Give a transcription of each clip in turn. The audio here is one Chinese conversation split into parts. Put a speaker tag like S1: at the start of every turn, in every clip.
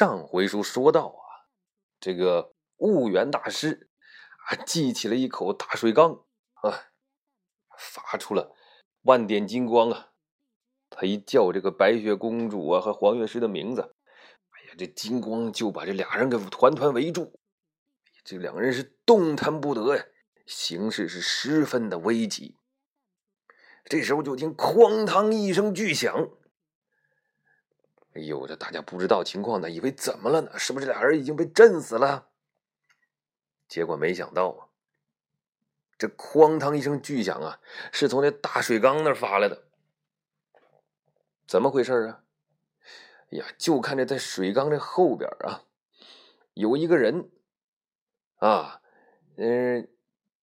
S1: 上回书说到啊，这个悟元大师啊，记起了一口大水缸啊，发出了万点金光啊。他一叫这个白雪公主啊和黄月师的名字，哎呀，这金光就把这俩人给团团围住，这两人是动弹不得呀，形势是十分的危急。这时候就听哐当一声巨响，哎呦，这大家不知道情况呢，以为怎么了呢？是不是俩人已经被震死了？结果没想到啊，这哐当一声巨响啊，是从那大水缸那发来的。怎么回事啊？哎呀，就看着在水缸的后边啊，有一个人啊，嗯，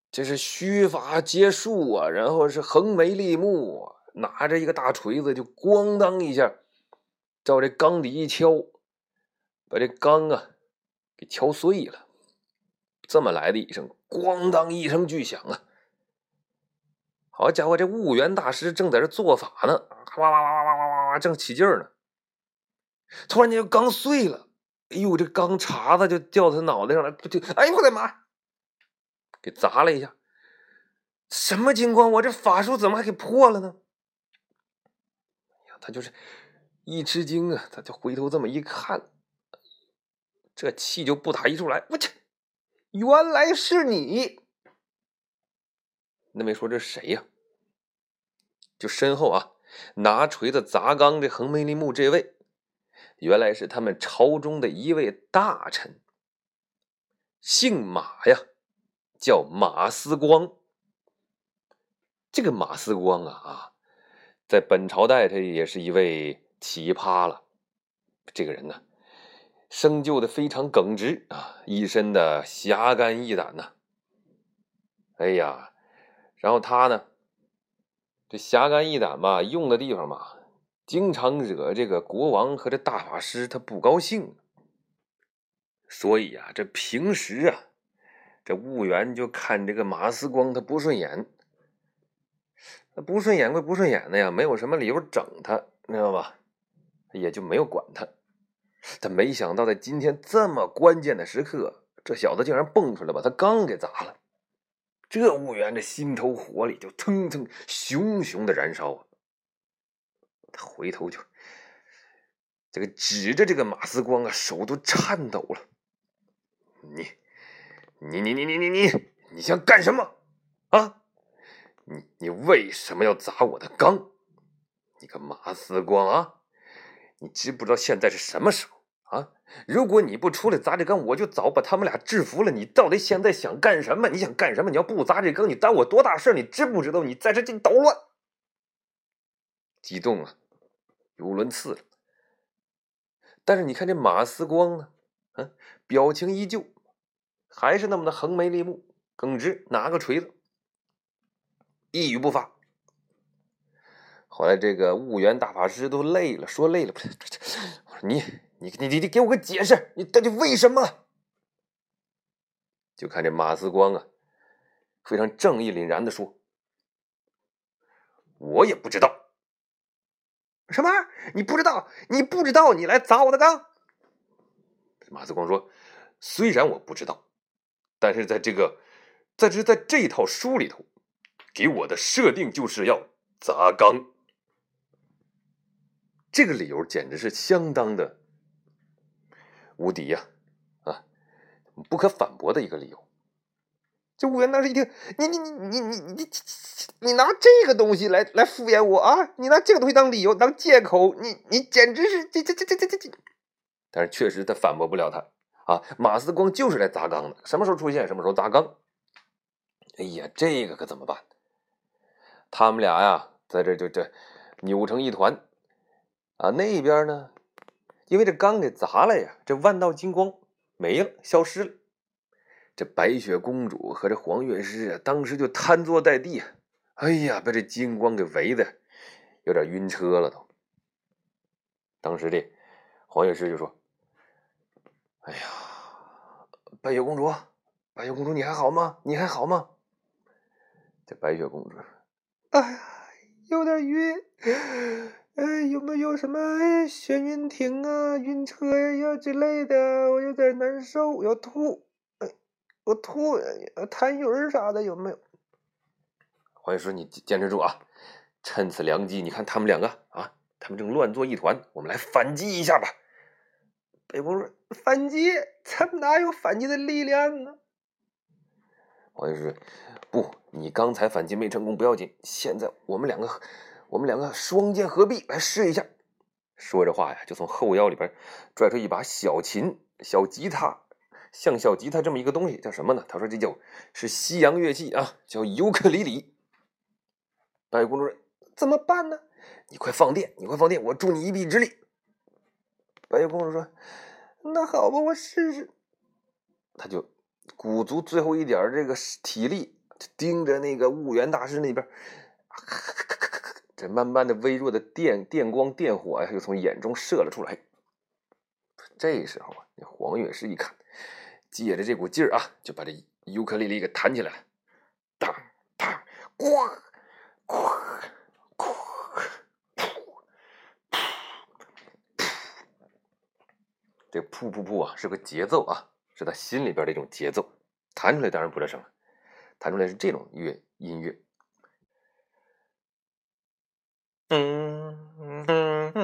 S1: 这是须发皆竖啊，然后是横眉立目，拿着一个大锤子，就咣当一下，照这缸底一敲把这缸啊给敲碎了。这么来的一声咣当一声巨响啊。好家伙这悟源大师正在这做法呢哇哇哇哇哇哇哇哇正起劲呢。突然间缸碎了哎呦这缸碴子就掉他脑袋上了哎呦我的妈！给砸了一下。什么情况？我这法术怎么还给破了呢？他就是一吃惊啊，他就回头这么一看，这气就不打一处来。我去，原来是你！那没说这谁呀？就身后啊，拿锤子砸缸的横眉立目这位，原来是他们朝中的一位大臣，姓马呀，叫马思光。这个马思光啊啊，在本朝代他也是一位奇葩了。这个人呢，生就的非常耿直啊，一身的侠肝义胆呐。哎呀！然后他呢，这侠肝义胆吧，用的地方嘛，经常惹这个国王和这大法师他不高兴，所以啊，这平时啊，这婺源就看这个马思光他不顺眼，那不顺眼归不顺眼的呀，没有什么理由整他，知道吧？也就没有管他。他没想到在今天这么关键的时刻，这小子竟然蹦出来把他缸给砸了。这婺源这心头火里就腾腾熊熊的燃烧啊！他回头就这个指着这个马思光啊，手都颤抖了。你，你，你，你，你，你，你，你想干什么啊？你，你为什么要砸我的缸？你个马思光啊！你知不知道现在是什么时候？啊！如果你不出来砸这缸，我就早把他们俩制服了。你到底现在想干什么？你想干什么？你要不砸这缸，你耽误我多大事你知不知道？你在这这捣乱，激动啊，语无伦次了。但是你看这马思光呢，嗯，表情依旧，还是那么的横眉立目，耿直，拿个锤子，一语不发。后来这个婺源大法师都累了，说累了，不是，我说你。你你你你给我个解释，你到底为什么？就看这马思光啊，非常正义凛然的说：“我也不知道。”什么？你不知道？你不知道？你来砸我的缸？马思光说：“虽然我不知道，但是在这个，在这在这套书里头，给我的设定就是要砸缸。这个理由简直是相当的。”无敌呀，啊，不可反驳的一个理由。这武元当时一听，你你你你你你你拿这个东西来来敷衍我啊！你拿这个东西当理由当借口，你你简直是这这这这这这这！但是确实他反驳不了他啊！马思光就是来砸缸的，什么时候出现什么时候砸缸。哎呀，这个可怎么办？他们俩呀，在这就这扭成一团啊！那边呢？因为这缸给砸了呀，这万道金光没了，消失了。这白雪公主和这黄月师啊，当时就瘫坐在地，哎呀，被这金光给围的有点晕车了都。当时这黄乐师就说：“哎呀，白雪公主，白雪公主，你还好吗？你还好吗？”这白雪公主，哎呀，有点晕。哎，有没有什么眩晕停啊、晕车呀之类的？我有点难受，要吐。哎，我吐，痰盂啥的有没有？黄医师，你坚持住啊！趁此良机，你看他们两个啊，他们正乱作一团，我们来反击一下吧。北宫说：“反击？他们哪有反击的力量啊？”黄医师，不，你刚才反击没成功不要紧，现在我们两个。我们两个双剑合璧来试一下。说着话呀，就从后腰里边拽出一把小琴、小吉他，像小吉他这么一个东西，叫什么呢？他说这叫是西洋乐器啊，叫尤克里里。白雪公主说怎么办呢？你快放电，你快放电，我助你一臂之力。白雪公主说：“那好吧，我试试。”他就鼓足最后一点这个体力，盯着那个婺源大师那边。这慢慢的、微弱的电电光、电火呀，又从眼中射了出来。这时候啊，那黄乐师一看，借着这股劲儿啊，就把这尤克里里给弹起来了。当当，咣咣咣，这噗噗噗啊，是个节奏啊，是他心里边的一种节奏。弹出来当然不这声了，弹出来是这种乐音乐。Mm-hmm.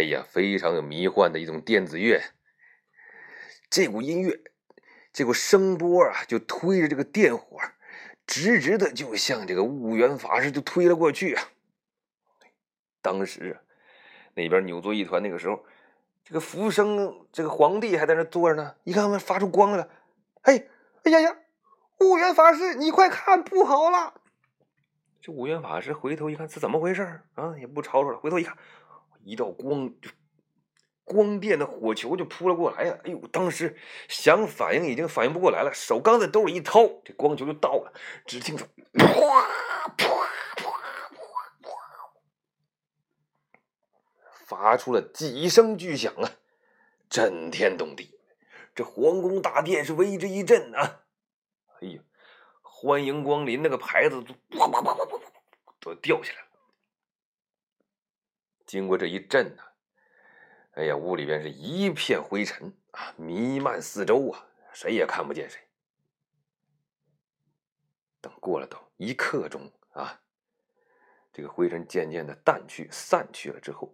S1: 哎呀，非常有迷幻的一种电子乐。这股音乐，这股声波啊，就推着这个电火，直直的就向这个婺源法师就推了过去啊。当时啊，那边扭作一团。那个时候，这个福生这个皇帝还在那坐着呢。一看，发出光来了。哎，哎呀呀，婺源法师，你快看，不好了！这五元法师回头一看，是怎么回事啊？也不吵吵了，回头一看。一道光，就光电的火球就扑了过来呀！哎呦，当时想反应已经反应不过来了，手刚在兜里一掏，这光球就到了。只听着，啪啪啪啪，发出了几声巨响啊，震天动地。这皇宫大殿是为之一震啊！哎呀，欢迎光临那个牌子都啪啪啪啪啪都掉下来了。经过这一震呢，哎呀，屋里边是一片灰尘啊，弥漫四周啊，谁也看不见谁。等过了都一刻钟啊，这个灰尘渐渐的淡去、散去了之后，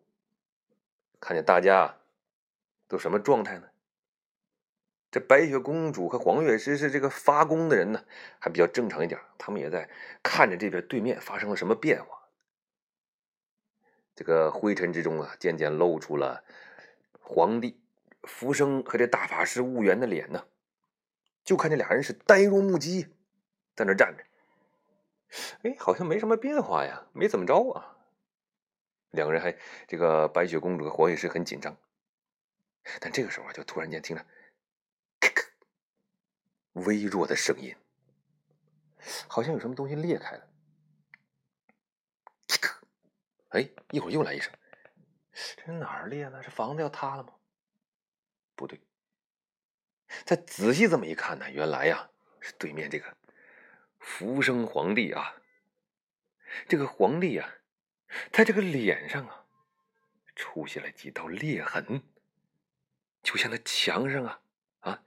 S1: 看见大家都什么状态呢？这白雪公主和黄月师是这个发功的人呢，还比较正常一点，他们也在看着这边对面发生了什么变化。这个灰尘之中啊，渐渐露出了皇帝福生和这大法师婺源的脸呢。就看见俩人是呆若木鸡，在那站着。哎，好像没什么变化呀，没怎么着啊。两个人还这个白雪公主和黄药师很紧张。但这个时候啊，就突然间听着咔咔微弱的声音，好像有什么东西裂开了。哎，一会儿又来一声，这哪儿裂了？这房子要塌了吗？不对，再仔细这么一看呢，原来呀是对面这个福生皇帝啊，这个皇帝啊，他这个脸上啊出现了几道裂痕，就像那墙上啊啊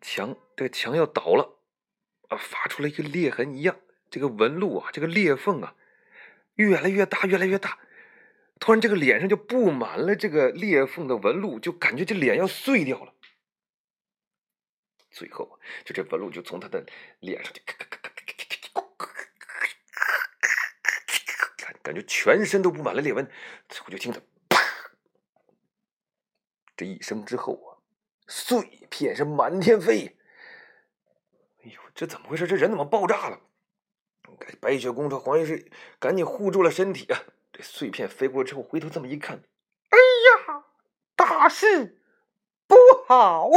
S1: 墙这个墙要倒了啊，发出了一个裂痕一样，这个纹路啊，这个裂缝啊。越来越大，越来越大，突然这个脸上就布满了这个裂缝的纹路，就感觉这脸要碎掉了。最后，就这纹路就从他的脸上就咔咔咔咔咔咔咔咔，感觉全身都布满了裂纹。最后就听着啪这一声之后啊，碎片是满天飞。哎呦，这怎么回事？这人怎么爆炸了？白雪公主、黄药师赶紧护住了身体啊！这碎片飞过之后，回头这么一看，
S2: 哎呀，大事不好！